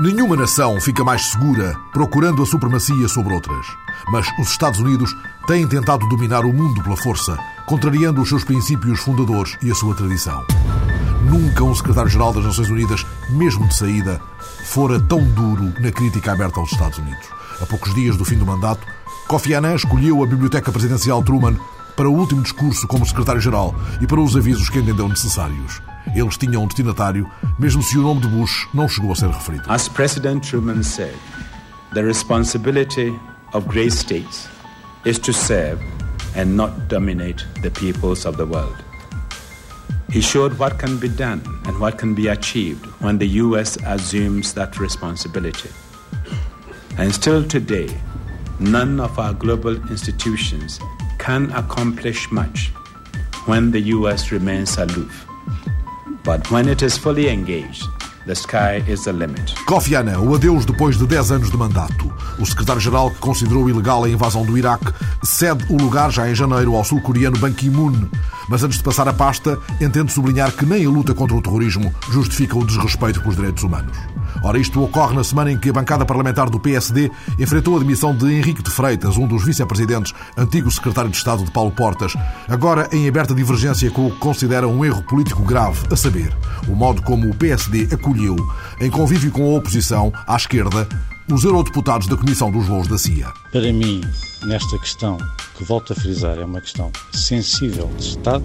Nenhuma nação fica mais segura procurando a supremacia sobre outras. Mas os Estados Unidos têm tentado dominar o mundo pela força, contrariando os seus princípios fundadores e a sua tradição. Nunca um secretário-geral das Nações Unidas, mesmo de saída, fora tão duro na crítica aberta aos Estados Unidos. A poucos dias do fim do mandato, Kofi Annan escolheu a Biblioteca Presidencial Truman para o último discurso como secretário-geral e para os avisos que entendeu necessários. Eles tinham um destinatário, mesmo se o nome de Bush não chegou a ser referido. As President Truman said, the responsibility of great states is to serve and not dominate the peoples of the world. He showed what can be done and what can be achieved when the U.S. assumes that responsibility. And still today, none of our global institutions can accomplish much when the U.S. remains aloof. But when it is fully engaged, the sky is the limit. Kofi Annan, o adeus depois de 10 anos de mandato. O secretário-geral, que considerou ilegal a invasão do Iraque, cede o lugar já em janeiro ao sul-coreano Ban Ki-moon. Mas antes de passar a pasta, entende sublinhar que nem a luta contra o terrorismo justifica o desrespeito pelos direitos humanos. Ora, isto ocorre na semana em que a bancada parlamentar do PSD enfrentou a demissão de Henrique de Freitas, um dos vice-presidentes, antigo secretário de Estado de Paulo Portas, agora em aberta divergência com o que considera um erro político grave, a saber, o modo como o PSD acolheu, em convívio com a oposição, à esquerda, os eurodeputados da Comissão dos Voos da CIA. Para mim, nesta questão, que volto a frisar, é uma questão sensível de Estado,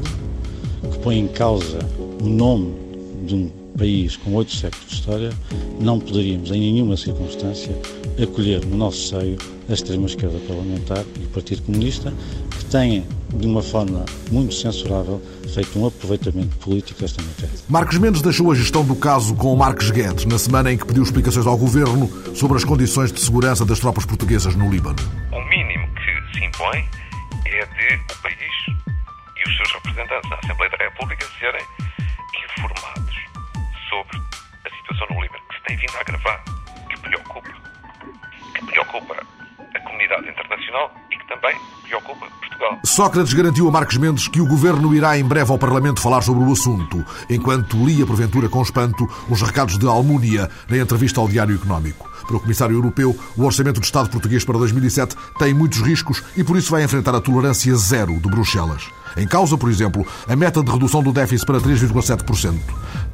que põe em causa o nome de um país com oito séculos de história, não poderíamos, em nenhuma circunstância, acolher no nosso seio a extrema-esquerda parlamentar e o Partido Comunista, que têm, de uma forma muito censurável, feito um aproveitamento político desta matéria. Marcos Mendes deixou a gestão do caso com Marcos Guedes, na semana em que pediu explicações ao governo sobre as condições de segurança das tropas portuguesas no Líbano. O mínimo que se impõe é de o país e os seus representantes na Assembleia da República serem informados sobre a situação no Líbano, que se tem vindo a agravar, que preocupa, que preocupa a comunidade internacional e que também preocupa Portugal. Sócrates garantiu a Marcos Mendes que o governo irá em breve ao Parlamento falar sobre o assunto, enquanto lia porventura com espanto os recados de Almunia na entrevista ao Diário Económico. Para o Comissário Europeu, o Orçamento do Estado português para 2007 tem muitos riscos e por isso vai enfrentar a tolerância zero de Bruxelas. Em causa, por exemplo, a meta de redução do déficit para 3,7%.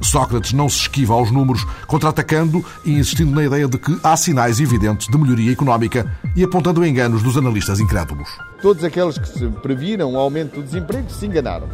Sócrates não se esquiva aos números, contra-atacando e insistindo na ideia de que há sinais evidentes de melhoria económica e apontando enganos dos analistas incrédulos. Todos aqueles que se previram o aumento do desemprego se enganaram.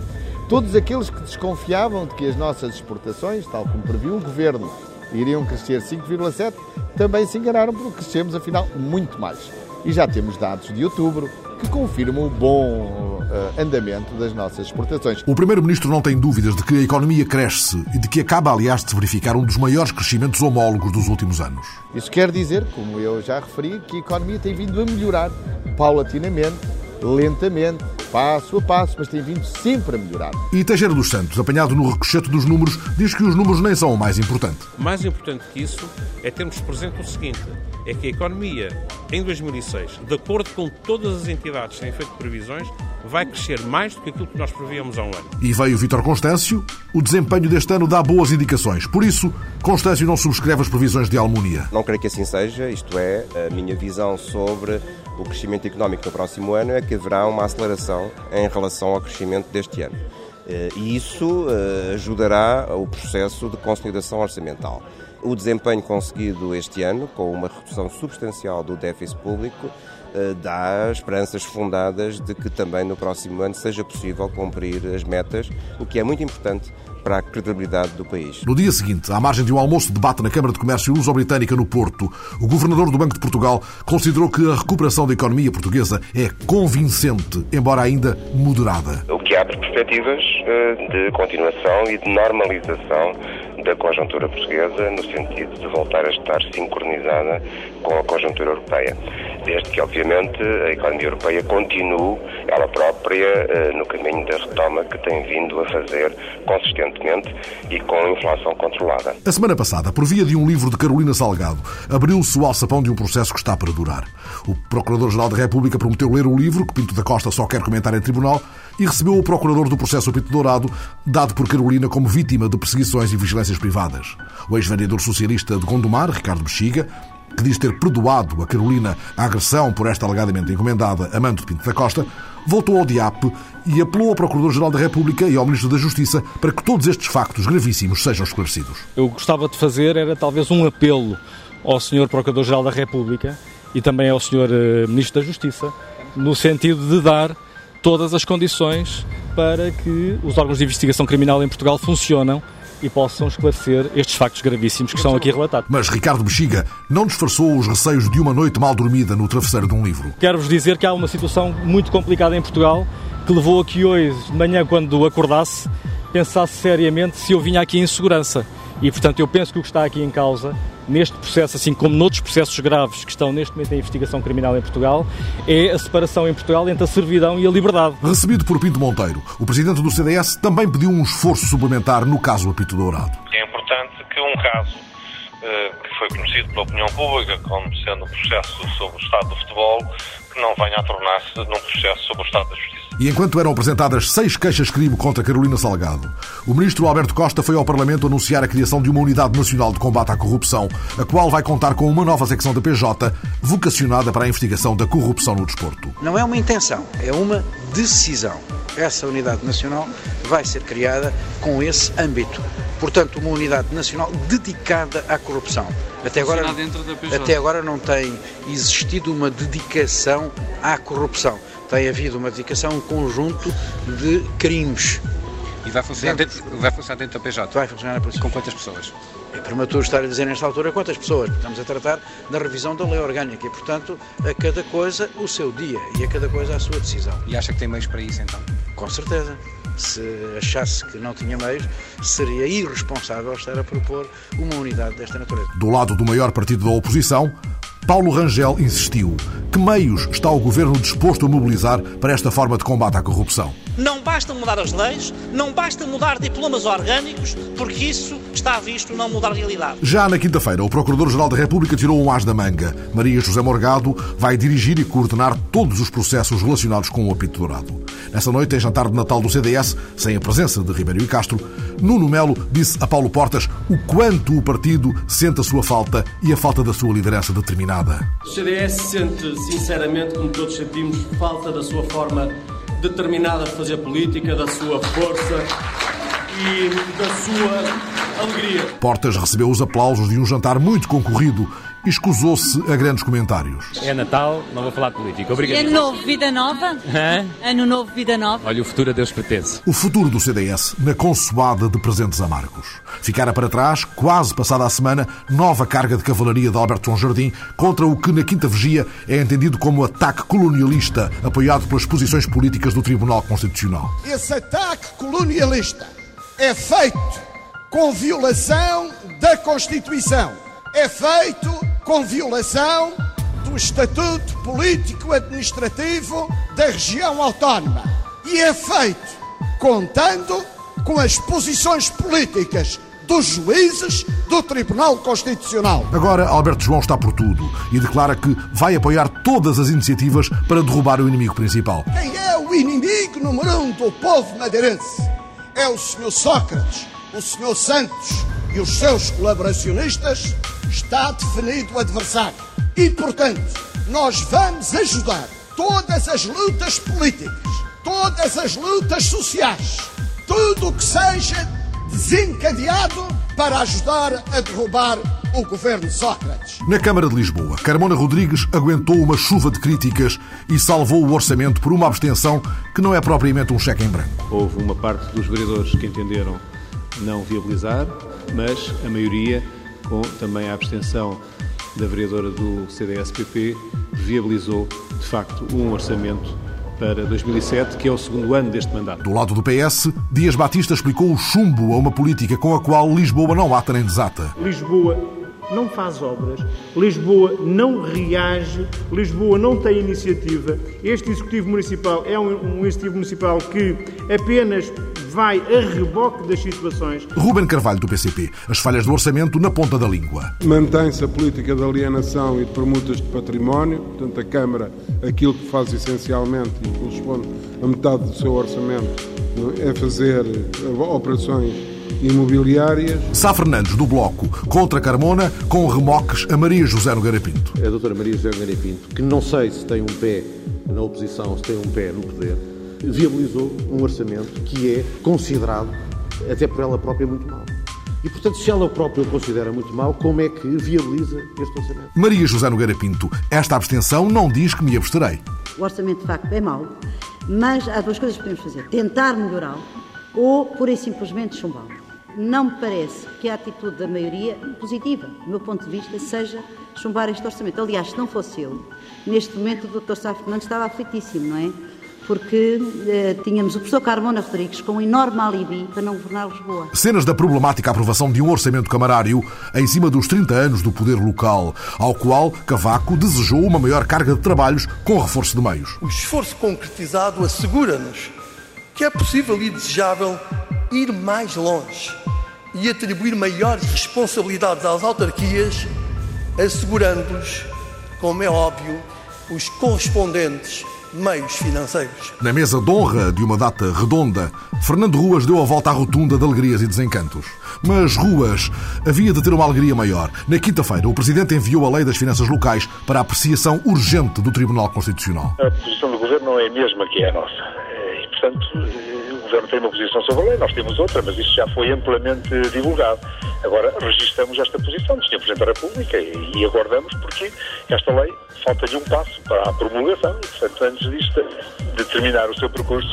Todos aqueles que desconfiavam de que as nossas exportações, tal como previu o governo, iriam crescer 5,7, também se enganaram porque crescemos afinal muito mais. E já temos dados de outubro que confirmam o bom uh, andamento das nossas exportações. O Primeiro-Ministro não tem dúvidas de que a economia cresce e de que acaba, aliás, de se verificar um dos maiores crescimentos homólogos dos últimos anos. Isso quer dizer, como eu já referi, que a economia tem vindo a melhorar paulatinamente, lentamente, passo a passo, mas tem vindo sempre a melhorar. E Teixeira dos Santos, apanhado no recochete dos números, diz que os números nem são o mais importante. Mais importante que isso é termos presente o seguinte: é que a economia em 2006, de acordo com todas as entidades que têm feito previsões, vai crescer mais do que aquilo que nós prevíamos há um ano. E veio Vítor Constâncio. O desempenho deste ano dá boas indicações. Por isso, Constâncio não subscreve as previsões de Almunia. Não creio que assim seja, isto é, a minha visão sobre o crescimento económico no próximo ano é que haverá uma aceleração em relação ao crescimento deste ano. E isso ajudará o processo de consolidação orçamental. O desempenho conseguido este ano, com uma redução substancial do déficit público, dá esperanças fundadas de que também no próximo ano seja possível cumprir as metas, o que é muito importante para a credibilidade do país. No dia seguinte, à margem de um almoço de debate na Câmara de Comércio Luso-Britânica no Porto, o governador do Banco de Portugal considerou que a recuperação da economia portuguesa é convincente, embora ainda moderada. O que abre perspectivas de continuação e de normalização da conjuntura portuguesa no sentido de voltar a estar sincronizada com a conjuntura europeia. Desde que, obviamente, a economia europeia continue ela própria eh, no caminho da retoma que tem vindo a fazer consistentemente e com inflação controlada. A semana passada, por via de um livro de Carolina Salgado, abriu-se o alçapão de um processo que está para durar. O Procurador-Geral da República prometeu ler o livro, que Pinto da Costa só quer comentar em tribunal, e recebeu o Procurador do processo Pinto Dourado, dado por Carolina como vítima de perseguições e vigilâncias privadas. O ex-vereador socialista de Gondomar, Ricardo Bexiga, que diz ter perdoado a Carolina a agressão por esta alegadamente encomendada amante de Pinto da Costa, voltou ao DIAP e apelou ao Procurador-Geral da República e ao Ministro da Justiça para que todos estes factos gravíssimos sejam esclarecidos. Eu gostava de fazer era talvez um apelo ao Sr. Procurador-Geral da República e também ao Sr. Eh, Ministro da Justiça, no sentido de dar todas as condições para que os órgãos de investigação criminal em Portugal funcionem e possam esclarecer estes factos gravíssimos que estão aqui relatados. Mas Ricardo Bexiga não disfarçou os receios de uma noite mal dormida no travesseiro de um livro. Quero-vos dizer que há uma situação muito complicada em Portugal que levou a que hoje, de manhã, quando acordasse, pensasse seriamente se eu vinha aqui em segurança. E, portanto, eu penso que o que está aqui em causa, neste processo, assim como noutros processos graves que estão neste momento em investigação criminal em Portugal, é a separação em Portugal entre a servidão e a liberdade. Recebido por Pinto Monteiro, o presidente do CDS também pediu um esforço suplementar no caso Apito Dourado. É importante que um caso eh, que foi conhecido pela opinião pública como sendo um processo sobre o estado do futebol, que não venha a tornar-se num processo sobre o estado da justiça. E enquanto eram apresentadas seis queixas-crime contra Carolina Salgado, o ministro Alberto Costa foi ao Parlamento anunciar a criação de uma Unidade Nacional de Combate à Corrupção, a qual vai contar com uma nova secção da PJ, vocacionada para a investigação da corrupção no desporto. Não é uma intenção, é uma decisão. Essa Unidade Nacional vai ser criada com esse âmbito. Portanto, uma unidade nacional dedicada à corrupção. Até agora, até agora não tem existido uma dedicação à corrupção tem havido uma dedicação a um conjunto de crimes. E vai funcionar dentro, vai funcionar dentro da PJ? Vai funcionar na Com quantas pessoas? É prematuro estar a dizer nesta altura quantas pessoas. Estamos a tratar da revisão da lei orgânica e, portanto, a cada coisa o seu dia e a cada coisa a sua decisão. E acha que tem meios para isso, então? Com certeza. Se achasse que não tinha meios, seria irresponsável estar a propor uma unidade desta natureza. Do lado do maior partido da oposição, Paulo Rangel insistiu. Que meios está o governo disposto a mobilizar para esta forma de combate à corrupção? Não basta mudar as leis, não basta mudar diplomas orgânicos, porque isso está visto não mudar a realidade. Já na quinta-feira, o Procurador-Geral da República tirou um as da manga. Maria José Morgado vai dirigir e coordenar todos os processos relacionados com o apito dourado. Nessa noite, em jantar de Natal do CDS, sem a presença de Ribeiro e Castro, Nuno Melo disse a Paulo Portas o quanto o partido sente a sua falta e a falta da sua liderança determinada. O CDS sente, sinceramente, como todos sentimos, falta da sua forma determinada de fazer política, da sua força e da sua alegria. Portas recebeu os aplausos de um jantar muito concorrido escusou-se a grandes comentários. É Natal, não vou falar de política. Obrigado. Ano novo, vida nova? Hã? Ano novo, vida nova? Olha, o futuro a Deus pertence. O futuro do CDS na consoada de presentes amargos. Ficara para trás, quase passada a semana, nova carga de cavalaria de Alberto João Jardim contra o que na Quinta Vigia é entendido como ataque colonialista apoiado pelas posições políticas do Tribunal Constitucional. Esse ataque colonialista é feito com violação da Constituição. É feito com violação do Estatuto Político Administrativo da região autónoma. E é feito contando com as posições políticas dos juízes do Tribunal Constitucional. Agora, Alberto João está por tudo e declara que vai apoiar todas as iniciativas para derrubar o inimigo principal. Quem é o inimigo número um do povo madeirense? É o Sr. Sócrates, o Sr. Santos e os seus colaboracionistas está definido o adversário. E, portanto, nós vamos ajudar todas as lutas políticas, todas as lutas sociais, tudo o que seja desencadeado para ajudar a derrubar o governo Sócrates. Na Câmara de Lisboa, Carmona Rodrigues aguentou uma chuva de críticas e salvou o orçamento por uma abstenção que não é propriamente um cheque em branco. Houve uma parte dos vereadores que entenderam não viabilizar, mas a maioria com também a abstenção da vereadora do CDS-PP, viabilizou, de facto, um orçamento para 2007, que é o segundo ano deste mandato. Do lado do PS, Dias Batista explicou o chumbo a uma política com a qual Lisboa não ata nem desata. Lisboa não faz obras, Lisboa não reage, Lisboa não tem iniciativa. Este Executivo Municipal é um, um Executivo Municipal que apenas vai a reboque das situações. Ruben Carvalho, do PCP. As falhas do orçamento na ponta da língua. Mantém-se a política de alienação e de permutas de património, portanto, a Câmara, aquilo que faz essencialmente e corresponde a metade do seu orçamento, é fazer operações imobiliárias. Sá Fernandes, do Bloco, contra Carmona, com remoques a Maria José Nogueira Pinto. É a doutora Maria José Nogueira Pinto, que não sei se tem um pé na oposição, se tem um pé no poder, viabilizou um orçamento que é considerado, até por ela própria, muito mau. E, portanto, se ela própria o considera muito mau, como é que viabiliza este orçamento? Maria José Nogueira Pinto, esta abstenção não diz que me absterei. O orçamento, de facto, é mau, mas há duas coisas que podemos fazer. Tentar melhorá-lo ou, pura e simplesmente, chumbá-lo. Não me parece que a atitude da maioria positiva, do meu ponto de vista, seja chumbar este orçamento. Aliás, se não fosse eu, neste momento o Dr. Sá Fernandes estava aflitíssimo, não é? porque eh, tínhamos o professor Carmona Rodrigues com um enorme alibi para não governar Lisboa. Cenas da problemática aprovação de um orçamento camarário em cima dos 30 anos do poder local, ao qual Cavaco desejou uma maior carga de trabalhos com reforço de meios. O esforço concretizado assegura-nos que é possível e desejável ir mais longe e atribuir maiores responsabilidades às autarquias, assegurando-lhes, como é óbvio, os correspondentes meios financeiros. Na mesa de honra de uma data redonda, Fernando Ruas deu a volta à rotunda de alegrias e desencantos. Mas Ruas havia de ter uma alegria maior. Na quinta-feira, o Presidente enviou a Lei das Finanças Locais para a apreciação urgente do Tribunal Constitucional. A posição do Governo não é a mesma que é a nossa. Portanto, o Governo tem uma posição sobre a lei, nós temos outra, mas isso já foi amplamente divulgado. Agora, registramos esta posição do Sr. Presidente da República e, e aguardamos porque esta lei falta-lhe um passo para a promulgação e, portanto, antes disto, de terminar o seu percurso,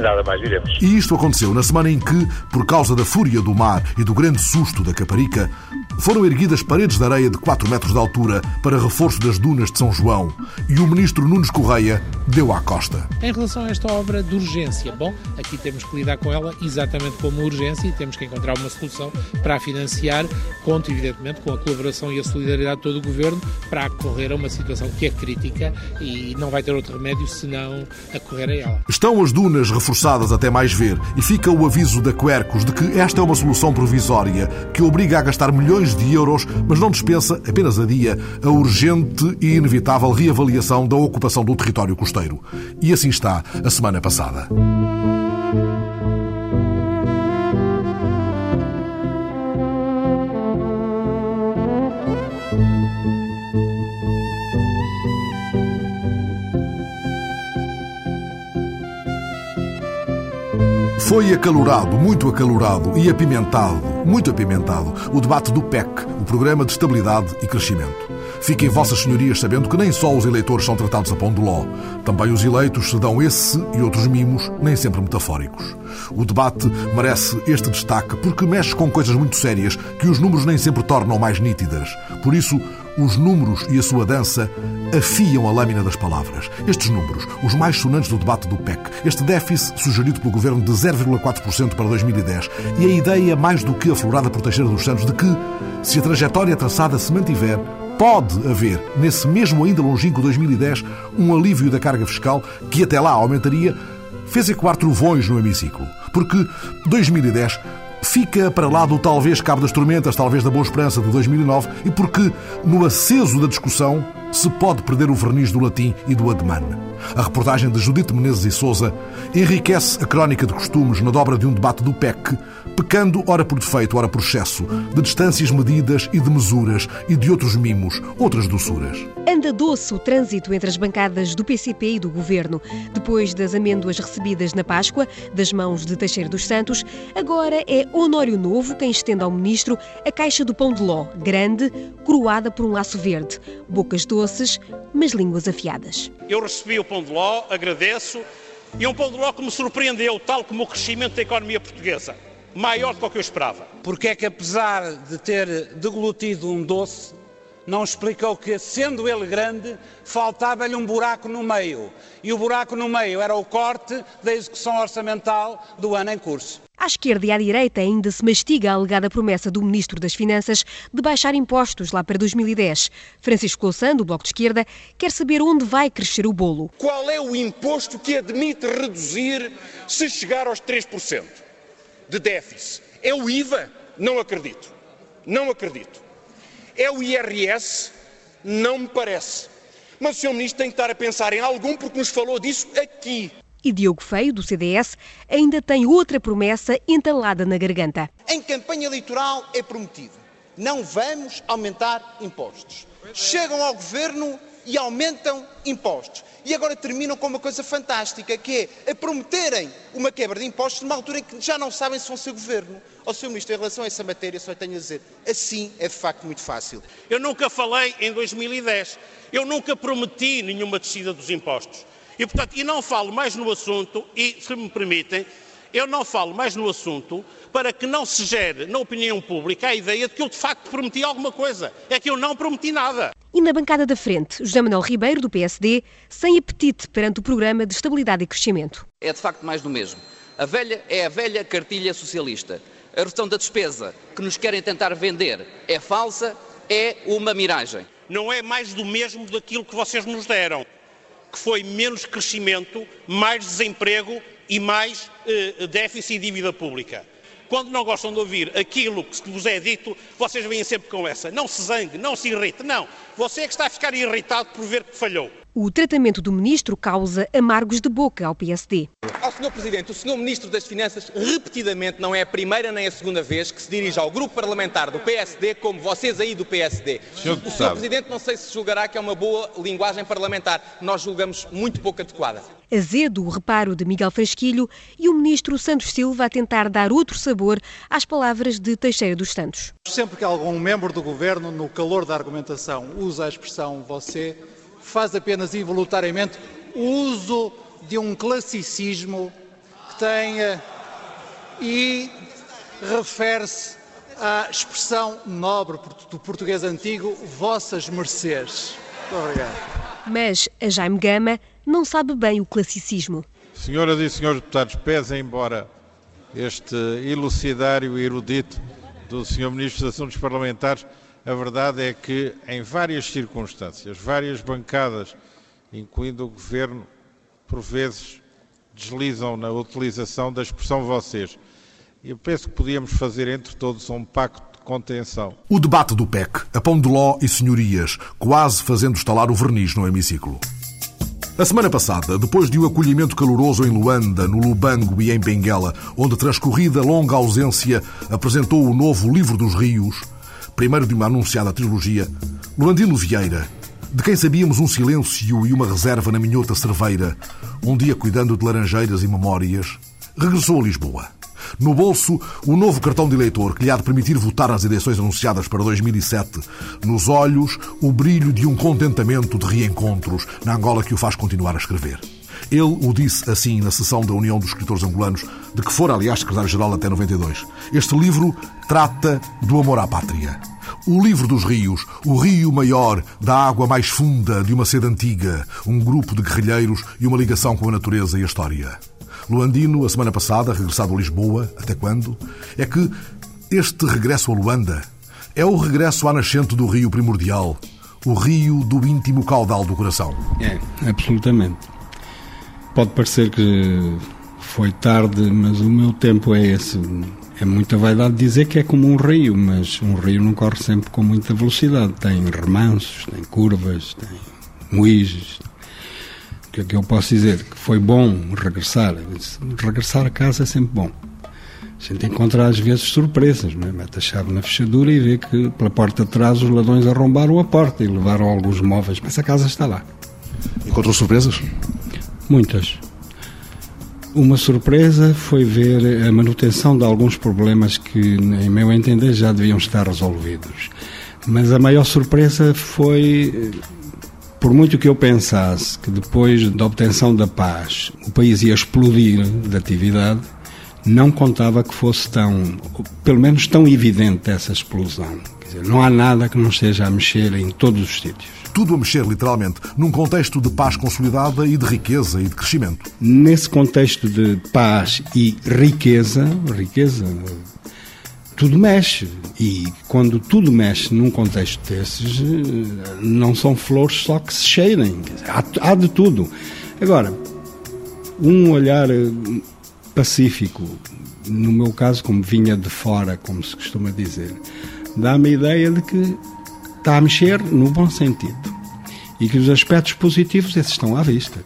nada mais diremos. E isto aconteceu na semana em que, por causa da fúria do mar e do grande susto da Caparica, foram erguidas paredes de areia de 4 metros de altura para reforço das dunas de São João e o ministro Nunes Correia deu à costa. Em relação a esta obra de urgência, bom, aqui temos que lidar com ela exatamente como urgência e temos que encontrar uma solução para a financiar, conto evidentemente com a colaboração e a solidariedade de todo o governo para acorrer a uma situação que é crítica e não vai ter outro remédio senão acorrer a ela. Estão as dunas reforçadas até mais ver e fica o aviso da Quercos de que esta é uma solução provisória que obriga a gastar milhões de euros, mas não dispensa, apenas a dia, a urgente e inevitável reavaliação da ocupação do território costeiro. E assim está a semana passada. Foi acalorado, muito acalorado e apimentado, muito apimentado, o debate do PEC, o Programa de Estabilidade e Crescimento. Fiquem vossas senhorias sabendo que nem só os eleitores são tratados a pão de ló. Também os eleitos se dão esse e outros mimos, nem sempre metafóricos. O debate merece este destaque porque mexe com coisas muito sérias que os números nem sempre tornam mais nítidas. Por isso, os números e a sua dança afiam a lâmina das palavras. Estes números, os mais sonantes do debate do PEC, este déficit sugerido pelo governo de 0,4% para 2010 e a ideia mais do que aflorada por Teixeira dos Santos de que, se a trajetória traçada se mantiver, pode haver, nesse mesmo ainda longínquo 2010, um alívio da carga fiscal que até lá aumentaria, fez ecoar trovões no hemiciclo. Porque 2010 fica para lá do talvez Cabo das Tormentas, talvez da Boa Esperança de 2009, e porque, no aceso da discussão, se pode perder o verniz do latim e do ademã. A reportagem de Judite Menezes e Souza enriquece a crónica de costumes na dobra de um debate do PEC, pecando ora por defeito, ora por excesso, de distâncias medidas e de mesuras e de outros mimos, outras doçuras. Anda doce o trânsito entre as bancadas do PCP e do Governo. Depois das amêndoas recebidas na Páscoa, das mãos de Teixeira dos Santos, agora é Honório Novo quem estende ao Ministro a caixa do pão de ló, grande, coroada por um laço verde. Bocas doces, mas línguas afiadas. Eu recebi o pão de ló, agradeço, e um pão de ló que me surpreendeu, tal como o crescimento da economia portuguesa, maior do que o que eu esperava. Porque é que apesar de ter deglutido um doce, não explicou que, sendo ele grande, faltava-lhe um buraco no meio. E o buraco no meio era o corte da execução orçamental do ano em curso. À esquerda e à direita ainda se mastiga a alegada promessa do Ministro das Finanças de baixar impostos lá para 2010. Francisco Louçã, do Bloco de Esquerda, quer saber onde vai crescer o bolo. Qual é o imposto que admite reduzir se chegar aos 3% de déficit? É o IVA? Não acredito. Não acredito. É o IRS? Não me parece. Mas o Sr. Ministro tem que estar a pensar em algum porque nos falou disso aqui. E Diogo Feio, do CDS, ainda tem outra promessa entalada na garganta. Em campanha eleitoral é prometido: não vamos aumentar impostos. Chegam ao governo e aumentam impostos. E agora terminam com uma coisa fantástica, que é a prometerem uma quebra de impostos numa altura em que já não sabem se vão ser governo. Ao Sr. Ministro, em relação a essa matéria, só tenho a dizer, assim é de facto muito fácil. Eu nunca falei em 2010. Eu nunca prometi nenhuma descida dos impostos. E, portanto, e não falo mais no assunto, e, se me permitem, eu não falo mais no assunto para que não se gere na opinião pública a ideia de que eu de facto prometi alguma coisa. É que eu não prometi nada. E na bancada da frente, José Manuel Ribeiro, do PSD, sem apetite perante o programa de estabilidade e crescimento. É de facto mais do mesmo. A velha é a velha cartilha socialista. A redução da despesa que nos querem tentar vender é falsa, é uma miragem. Não é mais do mesmo daquilo que vocês nos deram que foi menos crescimento, mais desemprego e mais eh, déficit e dívida pública. Quando não gostam de ouvir aquilo que vos é dito, vocês vêm sempre com essa. Não se zangue, não se irrite. Não. Você é que está a ficar irritado por ver que falhou. O tratamento do ministro causa amargos de boca ao PSD. Ao Sr. Presidente, o Sr. Ministro das Finanças repetidamente não é a primeira nem a segunda vez que se dirige ao grupo parlamentar do PSD como vocês aí do PSD. Senhor o Sr. Presidente não sei se julgará que é uma boa linguagem parlamentar. Nós julgamos muito pouco adequada. Azedo o reparo de Miguel Frasquilho e o ministro Santos Silva a tentar dar outro sabor às palavras de Teixeira dos Santos. Sempre que algum membro do governo, no calor da argumentação, usa a expressão você, faz apenas involuntariamente uso de um classicismo que tenha e refere-se à expressão nobre do português antigo, vossas mercês. Muito obrigado. Mas a Jaime Gama não sabe bem o classicismo. Senhoras e senhores deputados, pese embora este elucidário e erudito do Sr. Ministro dos Assuntos Parlamentares, a verdade é que, em várias circunstâncias, várias bancadas, incluindo o Governo, por vezes deslizam na utilização da expressão vocês. Eu penso que podíamos fazer entre todos um pacto de contenção. O debate do PEC, a pão de ló e senhorias, quase fazendo estalar o verniz no hemiciclo. A semana passada, depois de um acolhimento caloroso em Luanda, no Lubango e em Benguela, onde transcorrida longa ausência apresentou o novo Livro dos Rios, primeiro de uma anunciada trilogia, Luandino Vieira, de quem sabíamos um silêncio e uma reserva na minhota cerveira, um dia cuidando de laranjeiras e memórias, regressou a Lisboa. No bolso, o novo cartão de eleitor que lhe há de permitir votar nas eleições anunciadas para 2007. Nos olhos, o brilho de um contentamento de reencontros na Angola que o faz continuar a escrever. Ele o disse assim na sessão da União dos Escritores Angolanos, de que fora, aliás, secretário-geral até 92. Este livro trata do amor à pátria. O livro dos rios, o rio maior, da água mais funda de uma sede antiga, um grupo de guerrilheiros e uma ligação com a natureza e a história. Luandino, a semana passada, regressado a Lisboa, até quando? É que este regresso a Luanda é o regresso à nascente do rio primordial, o rio do íntimo caudal do coração. É, absolutamente. Pode parecer que foi tarde, mas o meu tempo é esse. É muita vaidade dizer que é como um rio, mas um rio não corre sempre com muita velocidade. Tem remansos, tem curvas, tem muíges. O que é que eu posso dizer? Que foi bom regressar. Regressar a casa é sempre bom. A gente encontra às vezes surpresas, não é? mete a chave na fechadura e vê que pela porta de trás os ladrões arrombaram a porta e levaram alguns móveis, mas a casa está lá. Encontrou surpresas? Muitas. Uma surpresa foi ver a manutenção de alguns problemas que, em meu entender, já deviam estar resolvidos. Mas a maior surpresa foi, por muito que eu pensasse que depois da obtenção da paz o país ia explodir de atividade, não contava que fosse tão, pelo menos tão evidente essa explosão. Dizer, não há nada que não esteja a mexer em todos os sítios. Tudo a mexer, literalmente, num contexto de paz consolidada e de riqueza e de crescimento. Nesse contexto de paz e riqueza, riqueza, tudo mexe. E quando tudo mexe num contexto desses, não são flores só que se cheirem. Há, há de tudo. Agora, um olhar eh, pacífico, no meu caso, como vinha de fora, como se costuma dizer, dá-me a ideia de que está a mexer no bom sentido. E que os aspectos positivos, esses estão à vista.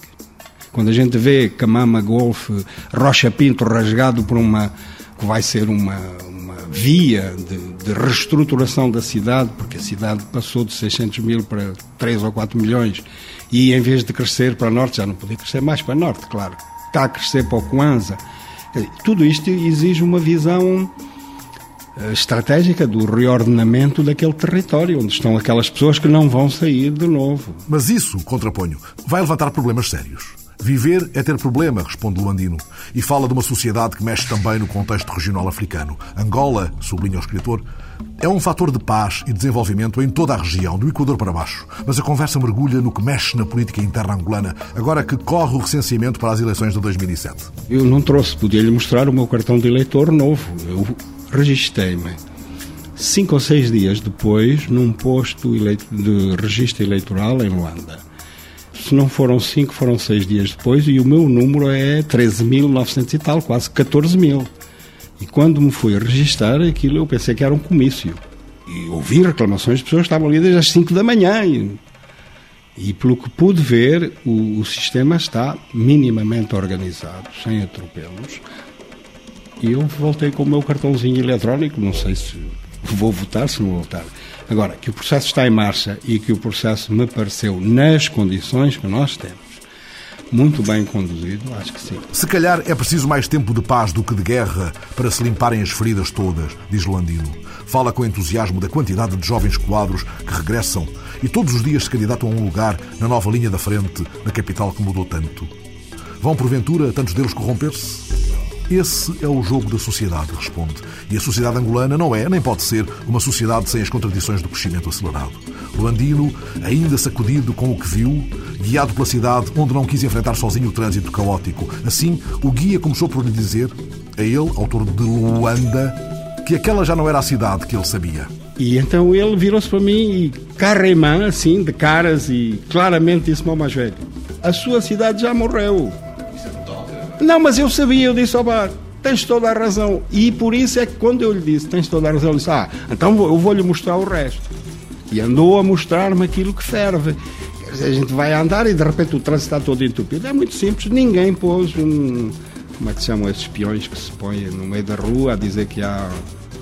Quando a gente vê Camama Golf, Rocha Pinto rasgado por uma. que vai ser uma, uma via de, de, reestruturação da cidade, porque a cidade passou de 600 mil para 3 ou 4 milhões, e em vez de crescer para norte, já não podia crescer mais para norte, claro. Está a crescer para o Coanza. Tudo isto exige uma visão estratégica do reordenamento daquele território, onde estão aquelas pessoas que não vão sair de novo. Mas isso, contraponho, vai levantar problemas sérios. Viver é ter problema, responde Luandino, e fala de uma sociedade que mexe também no contexto regional africano. Angola, sublinha o escritor, é um fator de paz e desenvolvimento em toda a região, do Equador para baixo. Mas a conversa mergulha no que mexe na política interna angolana, agora que corre o recenseamento para as eleições de 2007. Eu não trouxe, podia-lhe mostrar o meu cartão de eleitor novo. Eu registrei-me cinco ou seis dias depois num posto de registro eleitoral em Luanda. Se não foram cinco, foram seis dias depois e o meu número é 13.900 e tal, quase 14 mil. E quando me fui registrar aquilo, eu pensei que era um comício. E ouvi reclamações de pessoas que estavam ali desde as 5 da manhã. E, e pelo que pude ver, o, o sistema está minimamente organizado, sem atropelos. E eu voltei com o meu cartãozinho eletrónico, não sei se vou votar, se não votar. Agora, que o processo está em marcha e que o processo me pareceu nas condições que nós temos, muito bem conduzido, acho que sim. Se calhar é preciso mais tempo de paz do que de guerra para se limparem as feridas todas, diz Landino. Fala com entusiasmo da quantidade de jovens quadros que regressam e todos os dias se candidatam a um lugar na nova linha da frente, na capital que mudou tanto. Vão, porventura, tantos deles corromper-se? Esse é o jogo da sociedade, responde. E a sociedade angolana não é, nem pode ser, uma sociedade sem as contradições do crescimento acelerado. Luandino, ainda sacudido com o que viu, guiado pela cidade onde não quis enfrentar sozinho o trânsito caótico. Assim, o guia começou por lhe dizer, a ele, autor de Luanda, que aquela já não era a cidade que ele sabia. E então ele virou-se para mim e, carremã, assim, de caras, e claramente disse-me ao mais velho: A sua cidade já morreu. Não, mas eu sabia, eu disse, opa, tens toda a razão. E por isso é que quando eu lhe disse, tens toda a razão, ele disse, ah, então eu vou-lhe mostrar o resto. E andou a mostrar-me aquilo que serve. Quer dizer, a gente vai andar e de repente o trânsito está todo entupido. É muito simples, ninguém pôs um. Como é que se chamam esses peões que se põem no meio da rua a dizer que há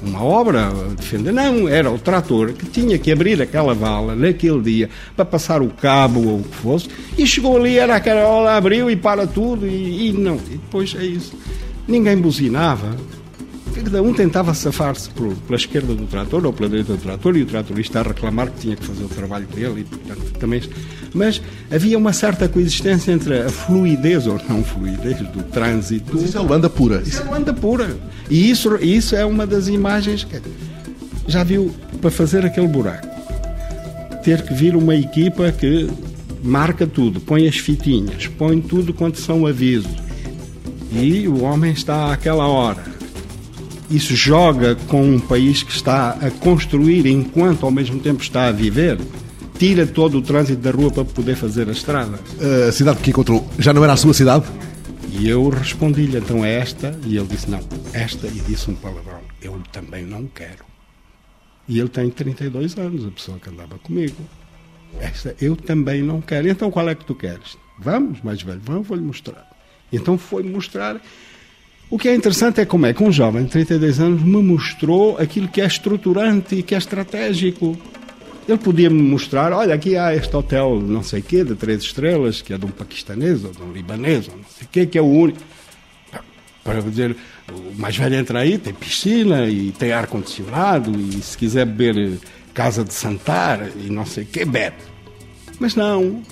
uma obra a defender. Não, era o trator que tinha que abrir aquela vala naquele dia para passar o cabo ou o que fosse e chegou ali, era aquela hora, abriu e para tudo e, e não. E depois é isso. Ninguém buzinava. Cada um tentava safar-se pela esquerda do trator ou pela direita do trator e o tratorista a reclamar que tinha que fazer o trabalho dele e, portanto, também... Mas havia uma certa coexistência entre a fluidez ou não fluidez do trânsito... Mas isso é Luanda pura. Isso é Luanda pura. E isso, isso é uma das imagens que... Já viu, para fazer aquele buraco, ter que vir uma equipa que marca tudo, põe as fitinhas, põe tudo quanto são avisos. E o homem está àquela hora isso joga com um país que está a construir enquanto ao mesmo tempo está a viver? Tira todo o trânsito da rua para poder fazer a estrada. A cidade que encontrou já não era a sua cidade? E eu respondi-lhe, então é esta? E ele disse, não, esta, e disse um palavrão, eu também não quero. E ele tem 32 anos, a pessoa que andava comigo. Esta, eu também não quero. Então qual é que tu queres? Vamos, mais velho, vamos, vou-lhe mostrar. Então foi mostrar o que é interessante é como é que um jovem de 32 anos me mostrou aquilo que é estruturante e que é estratégico. Ele podia me mostrar, olha, aqui há este hotel não sei quê, de três estrelas, que é de um paquistanês ou de um libanês, ou não sei quê, que é o único. Para dizer, o mais velho entra aí, tem piscina e tem ar-condicionado, e se quiser beber casa de santar e não sei o quê, bebe. Mas não.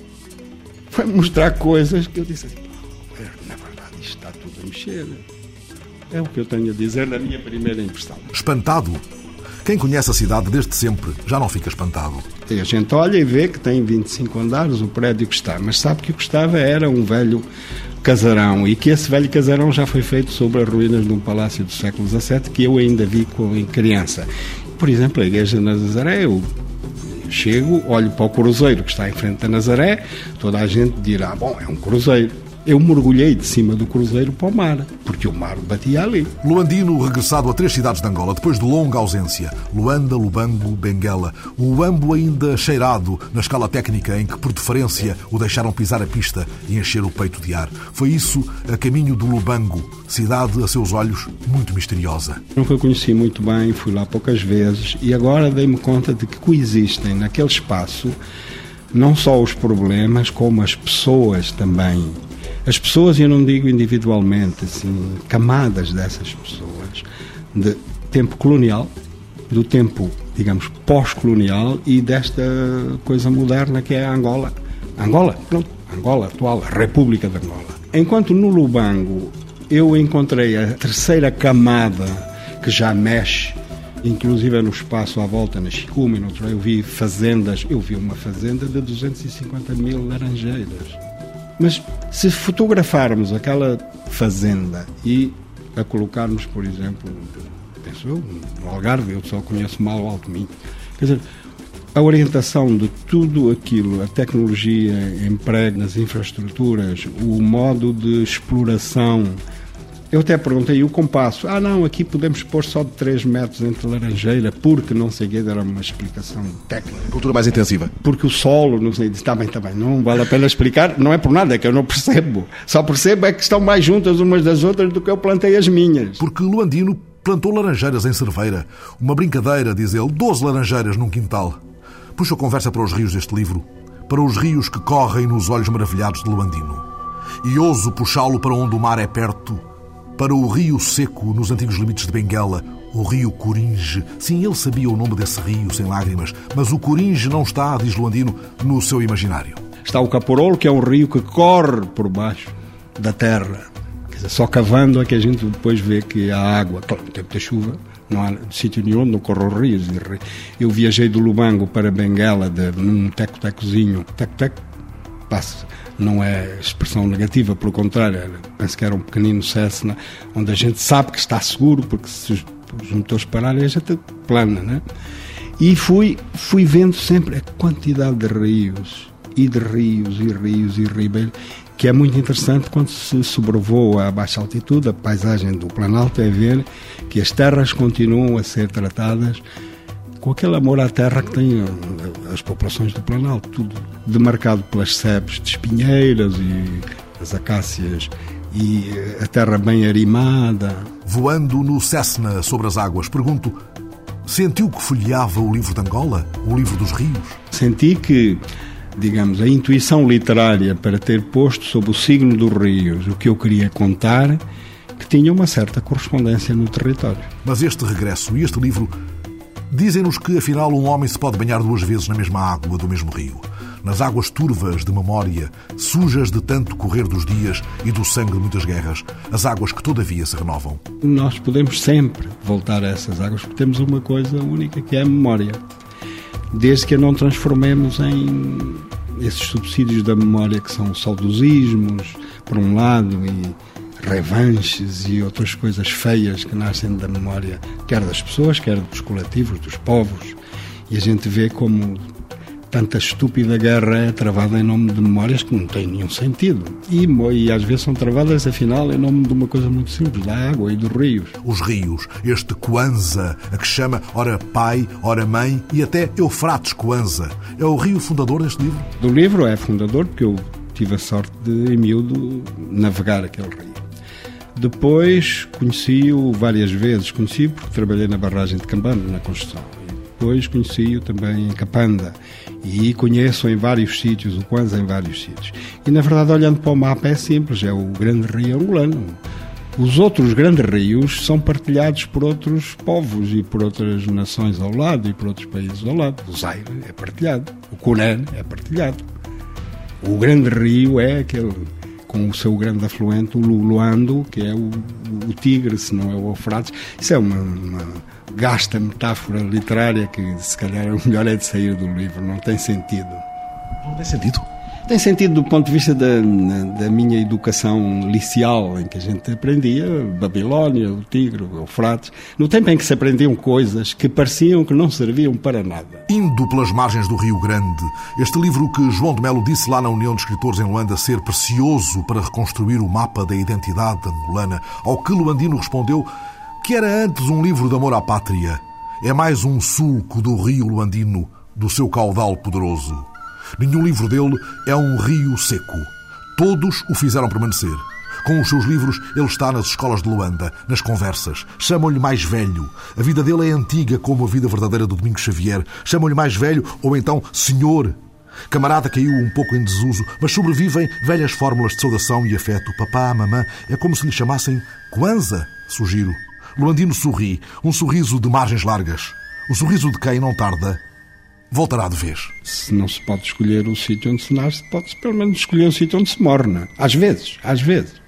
Foi mostrar coisas que eu disse assim, na verdade, isto está tudo a mexer. É o que eu tenho a dizer na minha primeira impressão. Espantado. Quem conhece a cidade desde sempre já não fica espantado. E a gente olha e vê que tem 25 andares o prédio que está, mas sabe que o que estava era um velho casarão e que esse velho casarão já foi feito sobre as ruínas de um palácio do século XVII que eu ainda vi em criança. Por exemplo, a igreja de Nazaré, eu chego, olho para o cruzeiro que está em frente da Nazaré, toda a gente dirá, bom, é um cruzeiro eu mergulhei de cima do cruzeiro para o mar, porque o mar batia ali. Luandino, regressado a três cidades de Angola depois de longa ausência, Luanda, Lubango, Benguela, o Luambo ainda cheirado na escala técnica em que, por deferência, o deixaram pisar a pista e encher o peito de ar. Foi isso a caminho do Lubango, cidade, a seus olhos, muito misteriosa. Nunca conheci muito bem, fui lá poucas vezes e agora dei-me conta de que coexistem naquele espaço não só os problemas, como as pessoas também as pessoas, eu não digo individualmente, assim, camadas dessas pessoas, de tempo colonial, do tempo, digamos, pós-colonial e desta coisa moderna que é a Angola. Angola, pronto, Angola atual, República de Angola. Enquanto no Lubango eu encontrei a terceira camada que já mexe, inclusive no espaço à volta, na Chicume, eu vi fazendas, eu vi uma fazenda de 250 mil laranjeiras mas se fotografarmos aquela fazenda e a colocarmos, por exemplo, penso eu, no Algarve, eu só conheço mal o Alto Minho, quer dizer, a orientação de tudo aquilo, a tecnologia, emprego nas infraestruturas, o modo de exploração eu até perguntei o compasso. Ah, não, aqui podemos pôr só de 3 metros entre laranjeira, porque não sei o que, era uma explicação técnica. Cultura mais intensiva. Porque o solo, não sei, está bem, está bem, não vale a pena explicar, não é por nada, é que eu não percebo. Só percebo é que estão mais juntas umas das outras do que eu plantei as minhas. Porque Luandino plantou laranjeiras em Cerveira. Uma brincadeira, diz ele, 12 laranjeiras num quintal. Puxa a conversa para os rios deste livro, para os rios que correm nos olhos maravilhados de Luandino. E ouso puxá-lo para onde o mar é perto para o rio seco nos antigos limites de Benguela, o rio Coringe. Sim, ele sabia o nome desse rio sem lágrimas, mas o Coringe não está, diz Luandino, no seu imaginário. Está o Caporolo, que é um rio que corre por baixo da terra. Dizer, só cavando é que a gente depois vê que a água, claro, no tempo da chuva, não há sítio nenhum onde não corram rios. Eu viajei do Lubango para Benguela de, num teco-tecozinho. Teco-teco, passa não é expressão negativa, pelo contrário, penso que era um pequenino Cessna, onde a gente sabe que está seguro, porque se os, os motores pararem, a gente plana, né? E fui, fui vendo sempre a quantidade de rios, e de rios, e rios, e ribeiros, que é muito interessante quando se sobrevoa a baixa altitude, a paisagem do Planalto é ver que as terras continuam a ser tratadas com aquele amor à terra que têm eh, as populações do Planalto, tudo demarcado pelas sebes de espinheiras e as acácias e eh, a terra bem arimada. Voando no Cessna sobre as águas, pergunto: sentiu que folheava o livro de Angola, o livro dos rios? Senti que, digamos, a intuição literária para ter posto sob o signo dos rios o que eu queria contar, que tinha uma certa correspondência no território. Mas este regresso e este livro Dizem-nos que, afinal, um homem se pode banhar duas vezes na mesma água do mesmo rio. Nas águas turvas de memória, sujas de tanto correr dos dias e do sangue de muitas guerras, as águas que todavia se renovam. Nós podemos sempre voltar a essas águas porque temos uma coisa única que é a memória. Desde que a não transformemos em esses subsídios da memória que são saudosismos, por um lado, e revanches e outras coisas feias que nascem da memória, quer das pessoas, quer dos coletivos, dos povos. E a gente vê como tanta estúpida guerra é travada em nome de memórias que não têm nenhum sentido. E, e, às vezes são travadas, afinal, em nome de uma coisa muito simples, da água e dos rios. Os rios, este Coanza, a que chama ora pai, ora mãe e até Eufrates Coanza, é o rio fundador deste livro? Do livro é fundador, porque eu tive a sorte de, em miúdo, navegar aquele rio. Depois conheci-o várias vezes. Conheci-o porque trabalhei na barragem de Cambando, na construção. Depois conheci-o também em Capanda. E conheço em vários sítios, o Kwanza em vários sítios. E na verdade, olhando para o mapa, é simples: é o grande rio angolano. Os outros grandes rios são partilhados por outros povos e por outras nações ao lado e por outros países ao lado. O Zaire é partilhado, o Cunan é partilhado. O grande rio é aquele com o seu grande afluente, o Luando, que é o, o Tigre, se não é o Eufrates. Isso é uma, uma gasta metáfora literária que se calhar o melhor é de sair do livro, não tem sentido. Não tem sentido? Tem sentido do ponto de vista da, da minha educação liceal, em que a gente aprendia Babilónia, o Tigre, o Eufrates, no tempo em que se aprendiam coisas que pareciam que não serviam para nada. Indo pelas margens do Rio Grande, este livro que João de Melo disse lá na União de Escritores em Luanda ser precioso para reconstruir o mapa da identidade angolana, ao que Luandino respondeu que era antes um livro de amor à pátria, é mais um sulco do rio Luandino, do seu caudal poderoso. Nenhum livro dele é um rio seco. Todos o fizeram permanecer. Com os seus livros, ele está nas escolas de Luanda, nas conversas. Chamam-lhe mais velho. A vida dele é antiga como a vida verdadeira do Domingos Xavier. Chamam-lhe mais velho ou então senhor. Camarada caiu um pouco em desuso, mas sobrevivem velhas fórmulas de saudação e afeto. Papá, mamã, é como se lhe chamassem Kwanza, sugiro. Luandino sorri, um sorriso de margens largas. O sorriso de quem não tarda voltará de vez. Se não se pode escolher o sítio onde se nasce, pode-se pelo menos escolher o sítio onde se morre, não é? Às vezes, às vezes.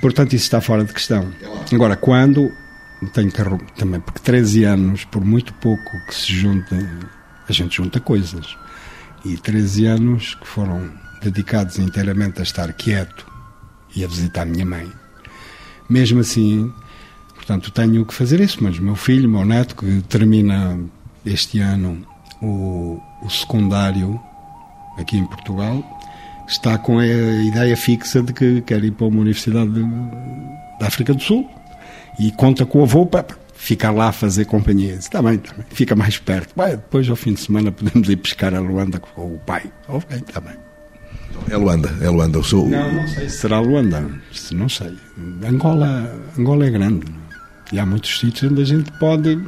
Portanto, isso está fora de questão. Agora, quando tenho que também, porque 13 anos, por muito pouco que se juntem, a gente junta coisas. E 13 anos que foram dedicados inteiramente a estar quieto e a visitar a minha mãe. Mesmo assim, portanto, tenho que fazer isso, mas meu filho, meu neto, que termina este ano o, o secundário aqui em Portugal, está com a ideia fixa de que quer ir para uma universidade da África do Sul e conta com o avô para ficar lá a fazer companhia. Está bem, está bem, fica mais perto. Vai, depois, ao fim de semana, podemos ir pescar a Luanda com o pai. Ok, está bem. É Luanda, é Luanda. O seu... Não, não sei se será Luanda, não sei. Angola, Angola é grande e há muitos sítios onde a gente pode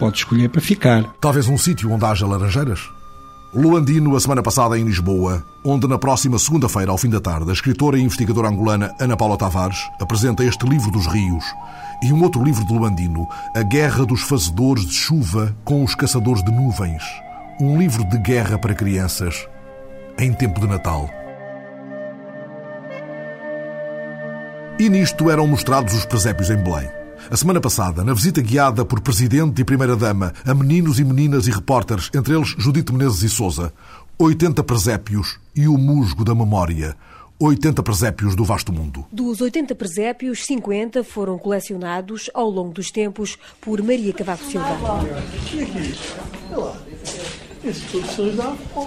pode escolher para ficar. Talvez um sítio onde haja laranjeiras? Luandino, a semana passada em Lisboa, onde na próxima segunda-feira, ao fim da tarde, a escritora e investigadora angolana Ana Paula Tavares apresenta este livro dos rios e um outro livro de Luandino, A Guerra dos Fazedores de Chuva com os Caçadores de Nuvens. Um livro de guerra para crianças em tempo de Natal. E nisto eram mostrados os presépios em Belém. A semana passada, na visita guiada por Presidente e Primeira-Dama a meninos e meninas e repórteres, entre eles Judite Menezes e Souza, 80 presépios e o musgo da memória. 80 presépios do vasto mundo. Dos 80 presépios, 50 foram colecionados ao longo dos tempos por Maria Cavaco Silva.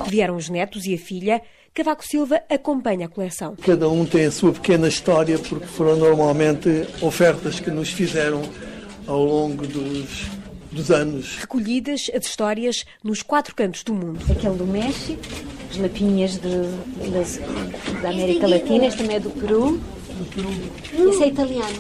Vieram os netos e a filha Cavaco Silva acompanha a coleção. Cada um tem a sua pequena história, porque foram normalmente ofertas que nos fizeram ao longo dos, dos anos. Recolhidas as histórias nos quatro cantos do mundo. Aquele do México, as lapinhas de, de, da América Latina, este também é do Peru. Do Peru. Esse é italiano.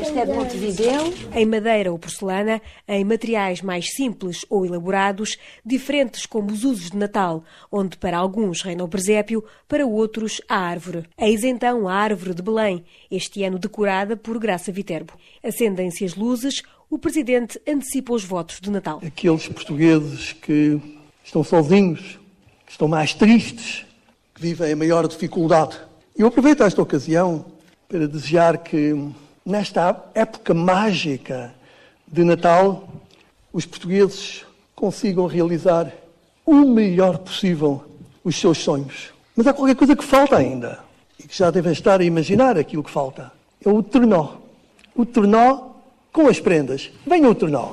Este é de Montevideo. Em madeira ou porcelana, em materiais mais simples ou elaborados, diferentes como os usos de Natal, onde para alguns reina o presépio, para outros a árvore. Eis então a árvore de Belém, este ano decorada por Graça Viterbo. Acendem-se as luzes, o Presidente antecipa os votos de Natal. Aqueles portugueses que estão sozinhos, que estão mais tristes, que vivem a maior dificuldade. Eu aproveito esta ocasião para desejar que nesta época mágica de Natal, os portugueses consigam realizar o melhor possível os seus sonhos. Mas há qualquer coisa que falta ainda e que já devem estar a imaginar aquilo que falta. É o trenó. O trenó com as prendas. Venha o trenó.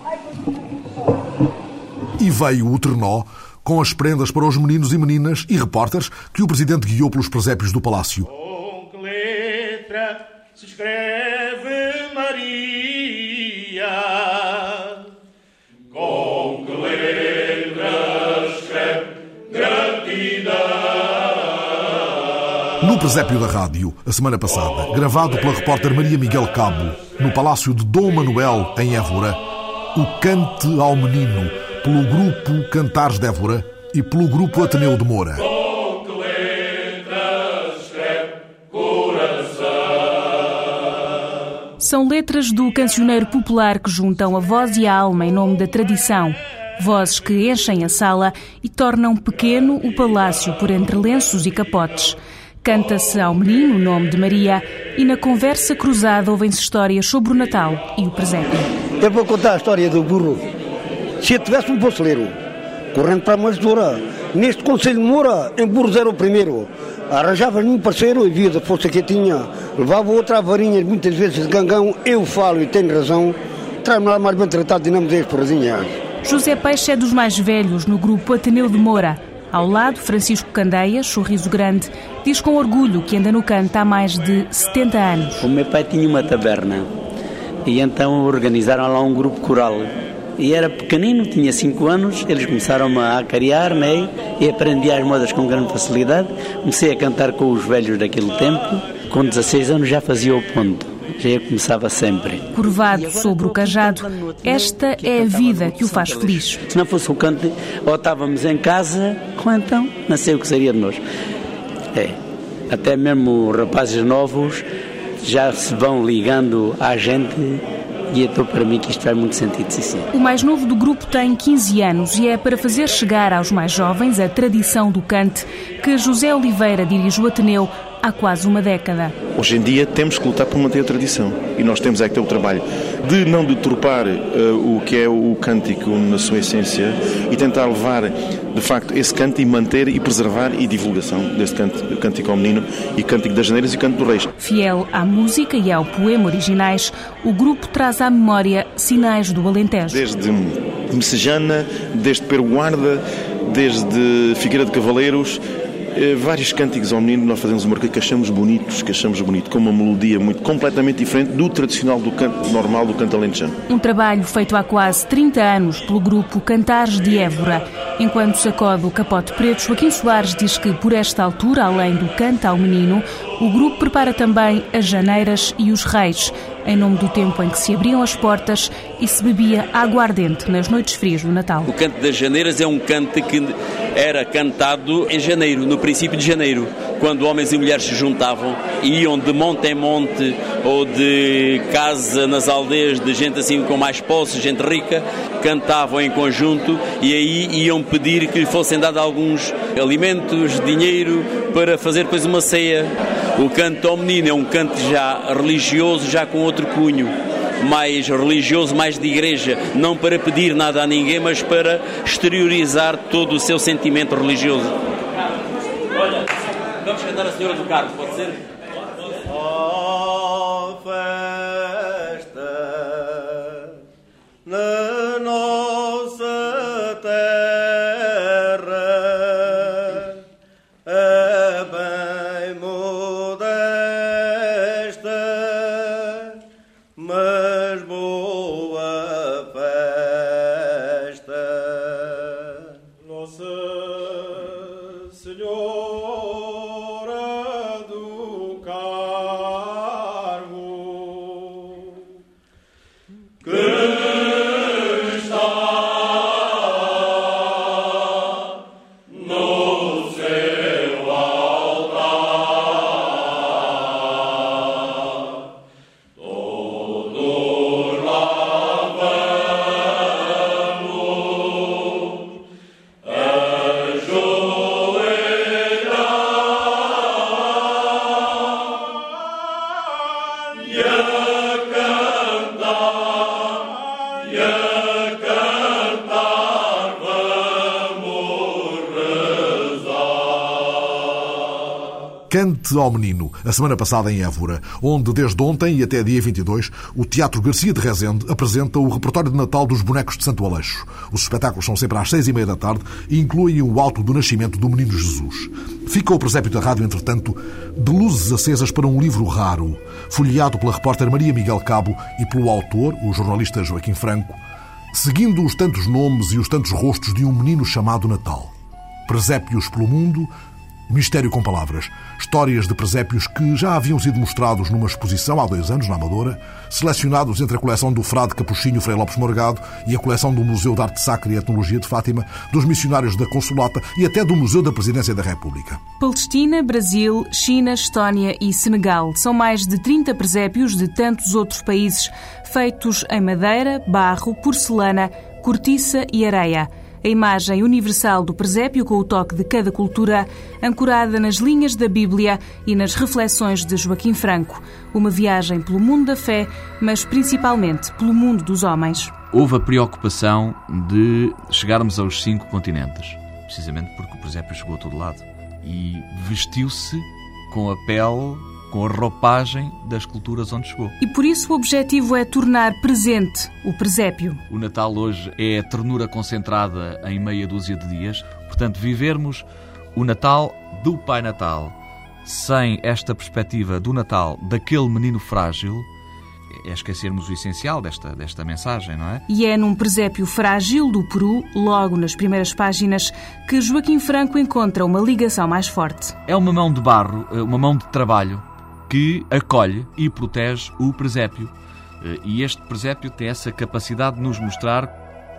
E veio o trenó com as prendas para os meninos e meninas e repórteres que o Presidente guiou pelos presépios do Palácio. Com que letra se escreve Maria? Com que letra gratidão? No presépio da rádio, a semana passada, gravado pela repórter Maria Miguel Cabo, no Palácio de Dom Manuel, em Évora, o Cante ao Menino, pelo grupo Cantares de Évora e pelo grupo Ateneu de Moura. São letras do cancioneiro popular que juntam a voz e a alma em nome da tradição. Vozes que enchem a sala e tornam pequeno o palácio por entre lenços e capotes. canta-se ao menino o nome de Maria e na conversa cruzada ouvem-se histórias sobre o Natal e o presépio. Eu vou contar a história do burro. Se eu tivesse um poçoleiro correndo para a Masdoura, neste Conselho de Moura, em burros era o primeiro. Arranjava-lhe um parceiro e via da força que tinha. Levava outra varinha, muitas vezes de gangão. Eu falo e tenho razão. Traz-me lá mais bem tratado e não me deixes porrazinhas. José Peixe é dos mais velhos no grupo Ateneu de Moura. Ao lado, Francisco Candeias, sorriso grande, diz com orgulho que anda no canto há mais de 70 anos. O meu pai tinha uma taberna e então organizaram lá um grupo coral. E era pequenino, tinha 5 anos, eles começaram a acariar, né? E aprendi as modas com grande facilidade. Comecei a cantar com os velhos daquele tempo. Com 16 anos já fazia o ponto já começava sempre. Curvado sobre o cajado, esta é a vida que o faz feliz. Se não fosse o canto, ou estávamos em casa, ou então não sei o que seria de nós. É, até mesmo rapazes novos já se vão ligando à gente e então para mim que isto faz muito sentido, sim, sim. O mais novo do grupo tem 15 anos e é para fazer chegar aos mais jovens a tradição do cante que José Oliveira dirige o Ateneu há quase uma década. Hoje em dia temos que lutar por manter a tradição e nós temos é que ter o trabalho de não deturpar uh, o que é o cântico na sua essência e tentar levar de facto esse canto e manter e preservar e divulgação desse canto, cântico ao menino e cântico das janeiras e canto do reis. Fiel à música e ao poema originais, o grupo traz à memória sinais do Alentejo. Desde Messejana, desde Peruguarda, desde Figueira de Cavaleiros, vários cânticos ao menino nós fazemos uma marca que achamos bonitos, que achamos bonito, com uma melodia muito completamente diferente do tradicional do canto normal do canto alentejano. Um trabalho feito há quase 30 anos pelo grupo Cantares de Évora. Enquanto sacode o capote preto, Joaquim Soares diz que por esta altura, além do canto ao menino, o grupo prepara também as janeiras e os reis, em nome do tempo em que se abriam as portas e se bebia aguardente nas noites frias do Natal. O canto das janeiras é um canto que era cantado em janeiro, no princípio de janeiro, quando homens e mulheres se juntavam e iam de monte em monte ou de casa nas aldeias de gente assim com mais posse, gente rica, cantavam em conjunto e aí iam pedir que lhe fossem dados alguns alimentos, dinheiro para fazer depois uma ceia. O canto ao menino é um canto já religioso, já com outro cunho mais religioso, mais de igreja, não para pedir nada a ninguém, mas para exteriorizar todo o seu sentimento religioso. Olha, vamos cantar a Senhora do Carmo, pode ser? Oh, ao Menino, a semana passada em Évora, onde desde ontem e até dia 22 o Teatro Garcia de Rezende apresenta o repertório de Natal dos bonecos de Santo Aleixo. Os espetáculos são sempre às seis e meia da tarde e incluem o alto do nascimento do Menino Jesus. Fica o presépio da rádio, entretanto, de luzes acesas para um livro raro, folheado pela repórter Maria Miguel Cabo e pelo autor, o jornalista Joaquim Franco, seguindo os tantos nomes e os tantos rostos de um menino chamado Natal. Presépios pelo mundo, Mistério com Palavras. Histórias de presépios que já haviam sido mostrados numa exposição há dois anos na Amadora, selecionados entre a coleção do Frade Capuchinho Frei Lopes Morgado e a coleção do Museu de Arte Sacra e Etnologia de Fátima, dos missionários da Consulata e até do Museu da Presidência da República. Palestina, Brasil, China, Estónia e Senegal. São mais de 30 presépios de tantos outros países, feitos em madeira, barro, porcelana, cortiça e areia. A imagem universal do presépio com o toque de cada cultura, ancorada nas linhas da Bíblia e nas reflexões de Joaquim Franco. Uma viagem pelo mundo da fé, mas principalmente pelo mundo dos homens. Houve a preocupação de chegarmos aos cinco continentes, precisamente porque o presépio chegou a todo lado. E vestiu-se com a pele com a roupagem das culturas onde chegou. E por isso o objetivo é tornar presente o presépio. O Natal hoje é a ternura concentrada em meia dúzia de dias. Portanto, vivermos o Natal do Pai Natal sem esta perspectiva do Natal daquele menino frágil é esquecermos o essencial desta, desta mensagem, não é? E é num presépio frágil do Peru, logo nas primeiras páginas, que Joaquim Franco encontra uma ligação mais forte. É uma mão de barro, uma mão de trabalho que acolhe e protege o presépio. Eh, e este presépio tem essa capacidade de nos mostrar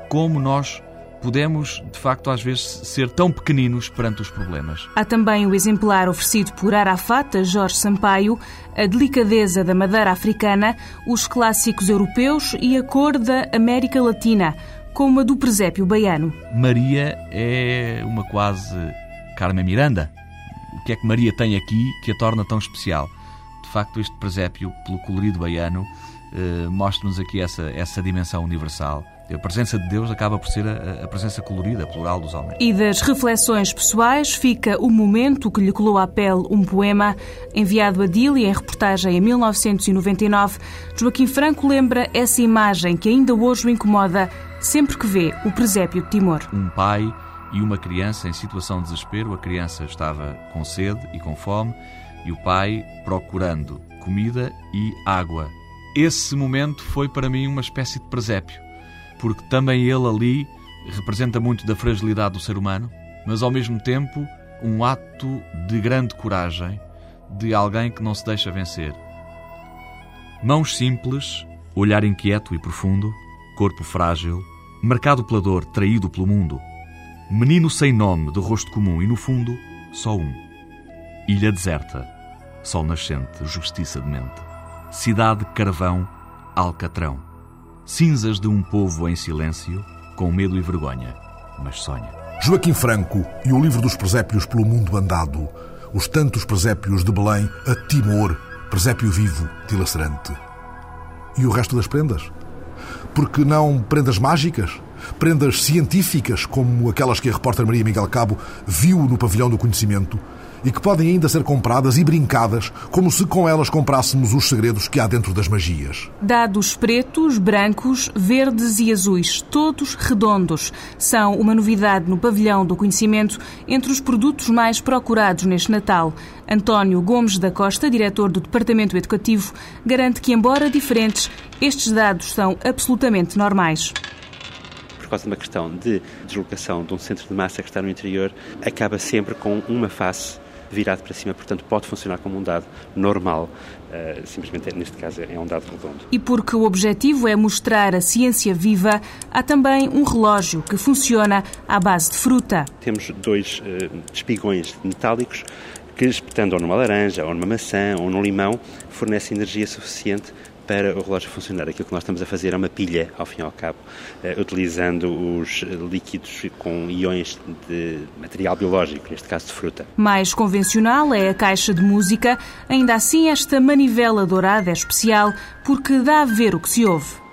como nós podemos, de facto, às vezes ser tão pequeninos perante os problemas. Há também o exemplar oferecido por Arafat, Jorge Sampaio, a delicadeza da madeira africana, os clássicos europeus e a cor da América Latina, como a do presépio baiano. Maria é uma quase Carmen Miranda. O que é que Maria tem aqui que a torna tão especial? De facto, este presépio, pelo colorido baiano, eh, mostra-nos aqui essa, essa dimensão universal. A presença de Deus acaba por ser a, a, presença colorida, plural dos homens. E das reflexões pessoais fica o momento que lhe colou à pele um poema enviado a Dili em reportagem em 1999. Joaquim Franco lembra essa imagem que ainda hoje o incomoda sempre que vê o presépio de Timor. Um pai e uma criança em situação de desespero. A criança estava com sede e com fome e o pai procurando comida e água. Esse momento foi para mim uma espécie de presépio, porque também ele ali representa muito da fragilidade do ser humano, mas ao mesmo tempo um ato de grande coragem de alguém que não se deixa vencer. Mãos simples, olhar inquieto e profundo, corpo frágil, marcado pela dor, traído pelo mundo, menino sem nome, de rosto comum e no fundo, só um. Ilha deserta, sol nascente, justiça de mente. Cidade carvão, alcatrão. Cinzas de um povo em silêncio, com medo e vergonha, mas sonha. Joaquim Franco e o livro dos presépios pelo mundo andado. Os tantos presépios de Belém a Timor, presépio vivo, dilacerante. E o resto das prendas? Porque não prendas mágicas? Prendas científicas, como aquelas que a repórter Maria Miguel Cabo viu no pavilhão do conhecimento, e que podem ainda ser compradas e brincadas, como se com elas comprássemos os segredos que há dentro das magias. Dados pretos, brancos, verdes e azuis, todos redondos, são uma novidade no pavilhão do conhecimento entre os produtos mais procurados neste Natal. António Gomes da Costa, diretor do Departamento Educativo, garante que, embora diferentes, estes dados são absolutamente normais por causa de uma questão de deslocação de um centro de massa que está no interior, acaba sempre com uma face virado para cima, portanto pode funcionar como um dado normal. Uh, simplesmente, neste caso, é um dado redondo. E porque o objetivo é mostrar a ciência viva, há também um relógio que funciona à base de fruta. Temos dois uh, espigões metálicos que, espetando ou numa laranja, ou numa maçã, ou num limão, fornecem energia suficiente para o relógio funcionar. Aquilo que nós estamos a fazer é uma pilha, ao fim e ao cabo, uh, utilizando os líquidos com iões de material biológico, neste caso de fruta. Mais convencional é a caixa de música, ainda assim esta manivela dourada é especial porque dá a ver o que se ouve.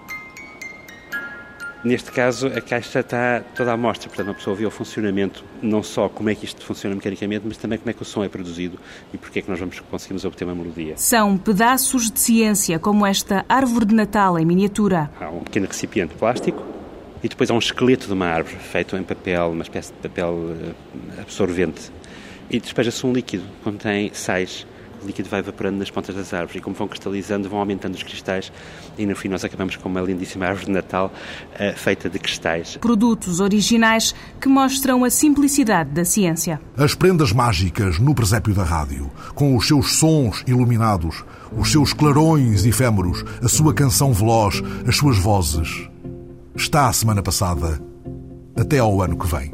Neste caso, a caixa está toda à mostra, portanto, uma pessoa vê o funcionamento, não só como é que isto funciona mecanicamente, mas também como é que o som é produzido e porque é que nós vamos, conseguimos obter uma melodia. São pedaços de ciência, como esta árvore de Natal em miniatura. Há um pequeno recipiente plástico e depois há um esqueleto de uma árvore feito em papel, uma espécie de papel eh, absorvente. E despeja-se um líquido, contém sais o líquido vai evaporando nas pontas das árvores e como vão cristalizando, vão aumentando os cristais e no fim nós acabamos com uma lindíssima árvore de Natal uh, feita de cristais. Produtos originais que mostram a simplicidade da ciência. As prendas mágicas no presépio da rádio, com os seus sons iluminados, os seus clarões efêmeros, a sua canção veloz, as suas vozes. Está a semana passada. Até ao ano que vem.